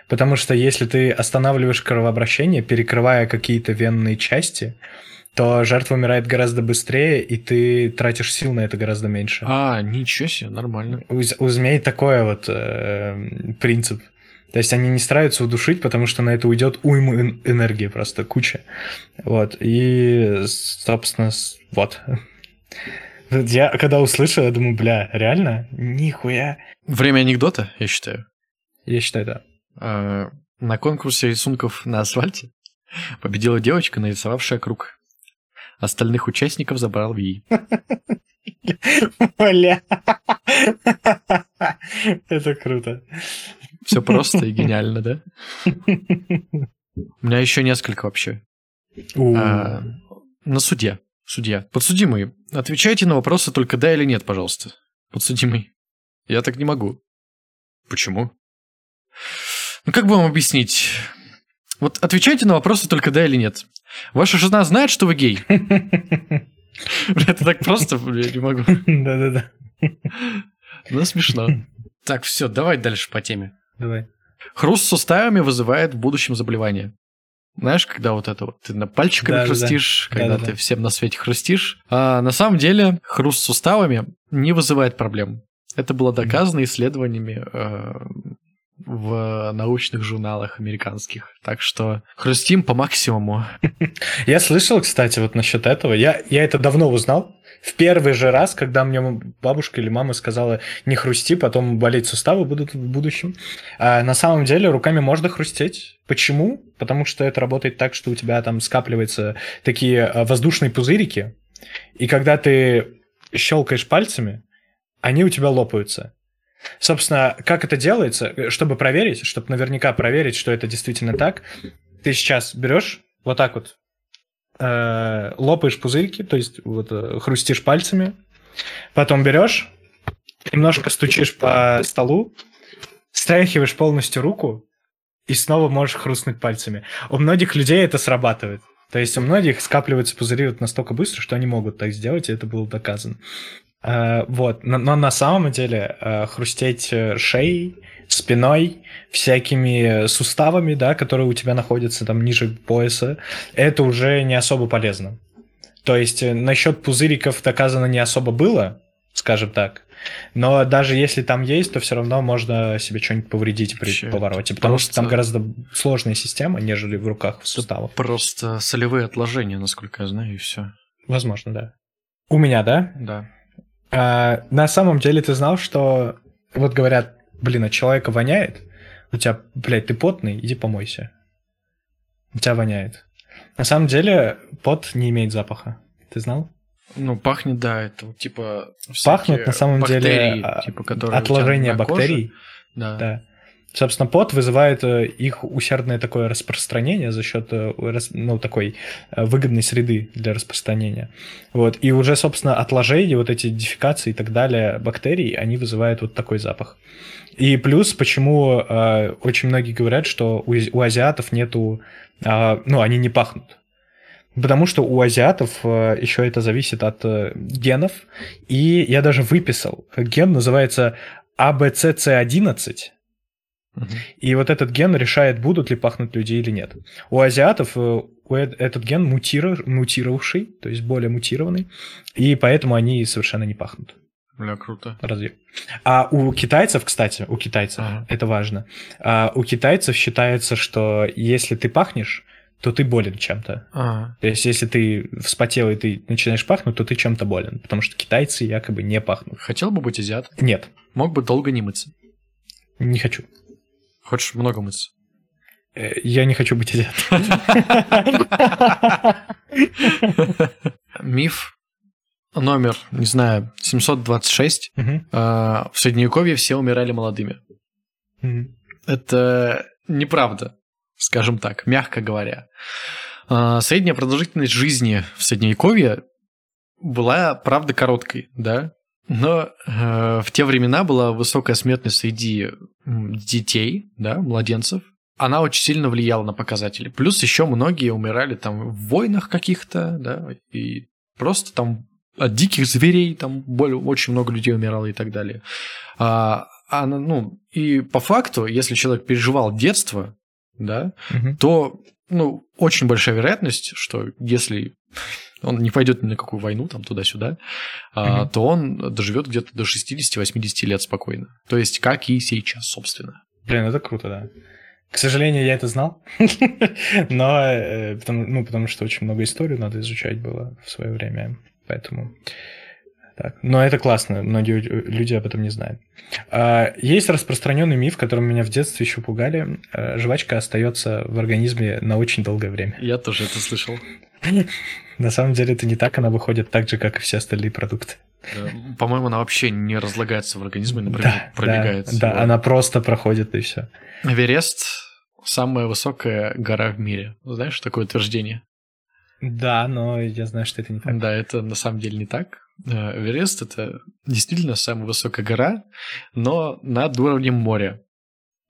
Потому что если ты останавливаешь кровообращение, перекрывая какие-то венные части, то жертва умирает гораздо быстрее, и ты тратишь сил на это гораздо меньше. А, ничего себе, нормально. У, у змей такой вот э, принцип. То есть они не стараются удушить, потому что на это уйдет уйму эн- энергии просто, куча. Вот. И, собственно, вот. Вот Я когда услышал, я думаю, бля, реально? Нихуя. Время анекдота, я считаю. Я считаю, да. А, На конкурсе рисунков на асфальте победила девочка, нарисовавшая круг. Остальных участников забрал Вий. Бля. Это круто. Все просто и гениально, да? У меня еще несколько вообще. А, На суде. Судья. Подсудимый, отвечайте на вопросы только да или нет, пожалуйста. Подсудимый. Я так не могу. Почему? Ну, как бы вам объяснить? Вот отвечайте на вопросы только да или нет. Ваша жена знает, что вы гей? Это так просто, я не могу. Да-да-да. Ну, смешно. Так, все, давай дальше по теме. Давай. Хруст суставами вызывает в будущем заболевание. Знаешь, когда вот это вот ты на пальчиками Да-да-да. хрустишь, когда Да-да-да. ты всем на свете хрустишь. А на самом деле хруст суставами не вызывает проблем. Это было доказано исследованиями э, в научных журналах американских. Так что хрустим по максимуму. Я слышал, кстати, вот насчет этого. Я, я это давно узнал. В первый же раз, когда мне бабушка или мама сказала не хрусти, потом болеть суставы будут в будущем. А на самом деле руками можно хрустеть. Почему? Потому что это работает так, что у тебя там скапливаются такие а, воздушные пузырики, и когда ты щелкаешь пальцами, они у тебя лопаются. Собственно, как это делается, чтобы проверить, чтобы наверняка проверить, что это действительно так, ты сейчас берешь вот так вот, э, лопаешь пузырьки, то есть вот э, хрустишь пальцами, потом берешь, немножко стучишь по столу, стряхиваешь полностью руку и снова можешь хрустнуть пальцами. У многих людей это срабатывает. То есть у многих скапливаются пузыри вот настолько быстро, что они могут так сделать, и это было доказано. Э, Вот, но, но на самом деле э, хрустеть э, шеей, спиной, всякими суставами, да, которые у тебя находятся там ниже пояса, это уже не особо полезно. То есть насчет пузыриков доказано не особо было, скажем так. Но даже если там есть, то все равно можно себе что-нибудь повредить при Вообще, повороте, потому что там просто- гораздо сложная система, нежели в руках в суставах. Просто солевые отложения, насколько я знаю, и все. Возможно, да. У меня, да? Да. А, на самом деле ты знал, что вот говорят, блин, от человека воняет, у тебя, блядь, ты потный, иди помойся. У тебя воняет. На самом деле пот не имеет запаха. Ты знал? Ну, пахнет, да, это типа... Пахнут всякие на самом деле бактерии, а, типа, отложение бактерий. Да. Да. Собственно, пот вызывает э, их усердное такое распространение за счет э, ну, такой э, выгодной среды для распространения. Вот. И уже, собственно, отложения, вот эти дефекации и так далее бактерий, они вызывают вот такой запах. И плюс, почему э, очень многие говорят, что у, у азиатов нету, а, ну, они не пахнут. Потому что у азиатов еще это зависит от э, генов. И я даже выписал. Ген называется А ABCC11. И вот этот ген решает, будут ли пахнуть люди или нет. У азиатов э, э- этот ген мутира- мутировавший, то есть более мутированный, и поэтому они совершенно не пахнут. Бля, круто. Разве? А у китайцев, кстати, у китайцев, Ага. это важно, а у китайцев считается, что если ты пахнешь, то ты болен чем-то. А, То есть, если ты вспотел и ты начинаешь пахнуть, то ты чем-то болен, потому что китайцы якобы не пахнут. хотел бы быть азиат? Нет, Мог бы долго не мыться. не хочу. Хочешь много мыться? Э, Я не хочу быть азиатом. Миф номер, не знаю, 726. Мгм. А, В Средневековье все умирали молодыми. Это неправда, скажем так, мягко говоря. А, Средняя продолжительность жизни в Средневековье была, правда, короткой, да, но э, в те времена была высокая смертность среди детей, да, младенцев. Она очень сильно влияла на показатели. Плюс еще многие умирали там в войнах каких-то, да, и просто там от диких зверей там более, очень много людей умирало и так далее. А, а, ну, и по факту, если человек переживал детство, да, Мгм. то, ну, очень большая вероятность, что если он не пойдет ни на какую войну, там, туда-сюда, Мгм. то он доживет где-то до 60-80 лет спокойно. То есть, как и сейчас, собственно. Блин, это круто, да. К сожалению, я это знал, но э, потому, ну, потому что очень много историй надо изучать было в свое время, поэтому так. Но это классно, многие люди об этом не знают. А, Есть распространенный миф, которым меня в детстве еще пугали. Э, Жвачка остается в организме на очень долгое время. Я тоже это слышал. На самом деле это не так, она выходит так же, как и все остальные продукты. Да. По-моему, она вообще не разлагается в организме, например, Да, пробегает. да, да, она просто проходит и все. Эверест – самая высокая гора в мире. Знаешь такое утверждение? Да, но я знаю, что это не так. Да, это на самом деле не так. Э, Эверест – это действительно самая высокая гора, но над уровнем моря.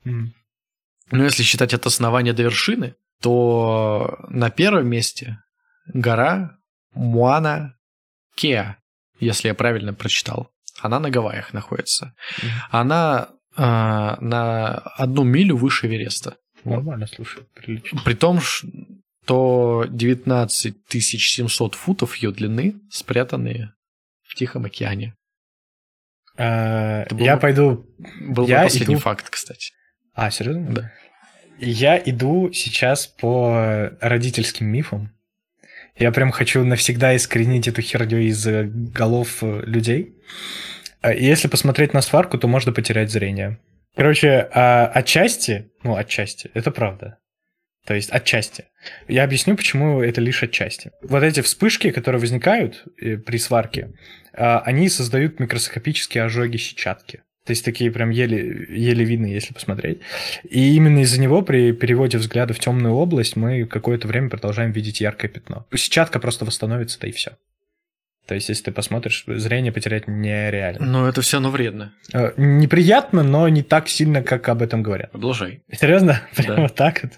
Но если считать от основания до вершины, то на первом месте гора Муана Кеа, если я правильно прочитал. Она на Гавайях находится. Она э, на одну милю выше Эвереста. Нормально, слушай, прилично. При том, что 19 700 футов ее длины спрятаны Тихом океане. А, я был, пойду... Был я последний иду... факт, кстати. А, серьезно? Да. Я иду сейчас по родительским мифам. Я прям хочу навсегда искоренить эту херню из голов людей. А, если посмотреть на сварку, то можно потерять зрение. Короче, а, отчасти, ну, отчасти, это правда. То есть отчасти. Я объясню, почему это лишь отчасти. Вот эти вспышки, которые возникают э, при сварке, а, они создают микроскопические ожоги сетчатки. То есть такие прям еле, еле видны, если посмотреть. И именно из-за него при переводе взгляда в темную область мы какое-то время продолжаем видеть яркое пятно. Сетчатка просто восстановится, да и все. То есть, если ты посмотришь, зрение потерять нереально. Но это все равно вредно. Э, неприятно, но не так сильно, как об этом говорят. Продолжай. Серьезно? Прямо да. так вот?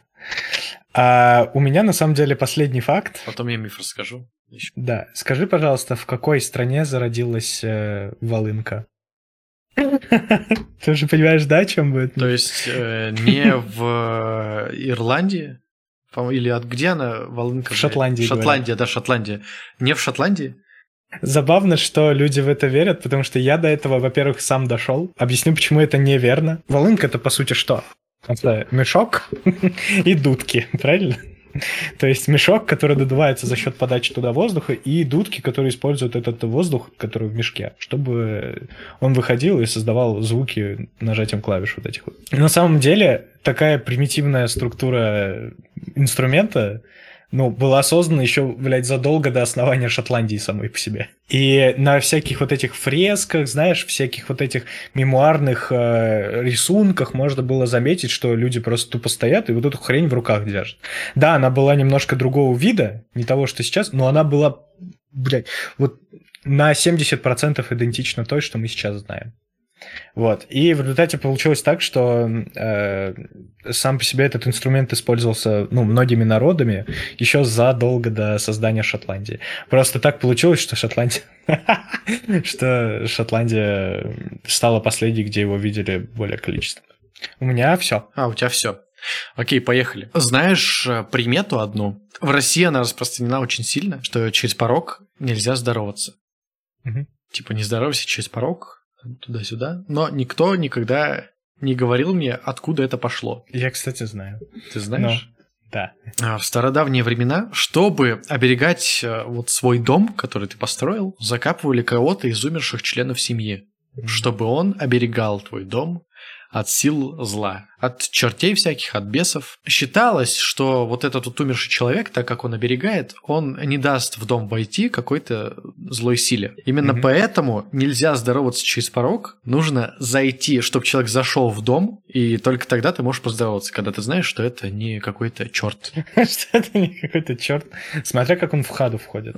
А, у меня на самом деле последний факт. Потом я миф расскажу. Еще. Да. Скажи, пожалуйста, в какой стране зародилась э, волынка? Ты уже понимаешь, да, чем будет? То есть э, не в э, Ирландии? Или от где она волынка? В Шотландии. Шотландия, да, Шотландия. Не в Шотландии? Забавно, что люди в это верят, потому что я до этого, во-первых, сам дошел. Объясню, почему это неверно. Волынка это по сути что? Это мешок и дудки, правильно? То есть мешок, который додувается за счет подачи туда воздуха, и дудки, которые используют этот воздух, который в мешке, чтобы он выходил и создавал звуки нажатием клавиш вот этих вот. На самом деле, такая примитивная структура инструмента ну, была создана еще, блядь, задолго до основания Шотландии самой по себе. И на всяких вот этих фресках, знаешь, всяких вот этих мемуарных э, рисунках можно было заметить, что люди просто тупо стоят и вот эту хрень в руках держат. Да, она была немножко другого вида, не того, что сейчас, но она была, блядь, вот на 70% идентична той, что мы сейчас знаем. Вот. И в результате получилось так, что э, сам по себе этот инструмент использовался ну, многими народами еще задолго до создания Шотландии. Просто так получилось, что Шотландия, что Шотландия стала последней, где его видели более количественно. У меня все. А, у тебя все. Окей, поехали. Знаешь э, примету одну? В России она распространена очень сильно, что через порог нельзя здороваться. Угу. Типа не здоровайся через порог, туда-сюда. Но никто никогда не говорил мне, откуда это пошло. Я, кстати, знаю. Ты знаешь? Но... Да. А, в стародавние времена, чтобы оберегать э, вот свой дом, который ты построил, закапывали кого-то из умерших членов семьи, mm-hmm. чтобы он оберегал твой дом от сил зла, от чертей всяких, от бесов. Считалось, что вот этот вот умерший человек, так как он оберегает, он не даст в дом войти какой-то злой силе. Именно mm-hmm. поэтому нельзя здороваться через порог, нужно зайти, чтобы человек зашел в дом, и только тогда ты можешь поздороваться, когда ты знаешь, что это не какой-то черт. Что это не какой-то черт. Смотря как он в хаду входит.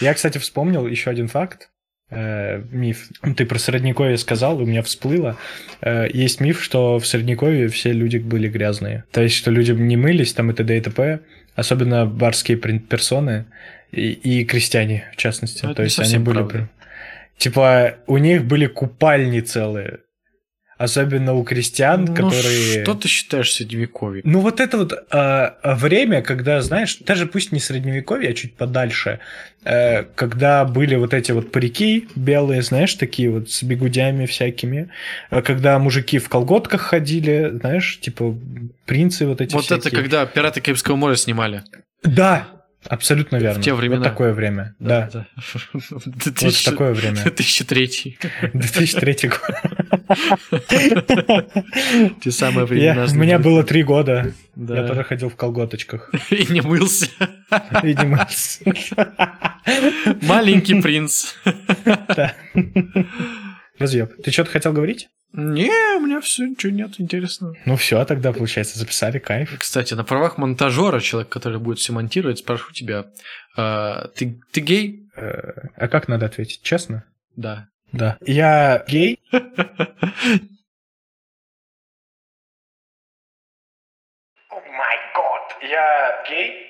Я, кстати, вспомнил еще один факт э, миф. Ты про Средневековье сказал, у меня всплыло. Э, есть миф, что в Средневековье все люди были грязные. То есть, что люди не мылись, там и т.д. и т.п., особенно барские персоны и, и крестьяне, в частности. Но То есть, они были... Правда. Типа, у них были купальни целые. Особенно у крестьян, ну, которые... что ты считаешь средневековьем? Ну, вот это вот э, время, когда, знаешь, даже пусть не средневековье, а чуть подальше, э, когда были вот эти вот парики белые, знаешь, такие вот с бегудями всякими, э, когда мужики в колготках ходили, знаешь, типа принцы вот эти Вот всякие. это когда «Пираты Карибского моря» снимали. Да, Абсолютно верно. В те времена. Вот такое время, да. да. да. 2000... Вот такое время. 2003. 2003 год. Те самые времена. У меня было три года. Да. Я тоже ходил в колготочках. И не мылся. И не мылся. Маленький принц. Да. Разъеб. Ты что-то хотел говорить? Не, у меня все, ничего нет интересного. Ну все, тогда, получается, записали, кайф. Кстати, на правах монтажера, человек, который будет все монтировать, спрошу тебя, э, ты, ты гей? Э, а как надо ответить? Честно? Да. Да. Я гей. я гей,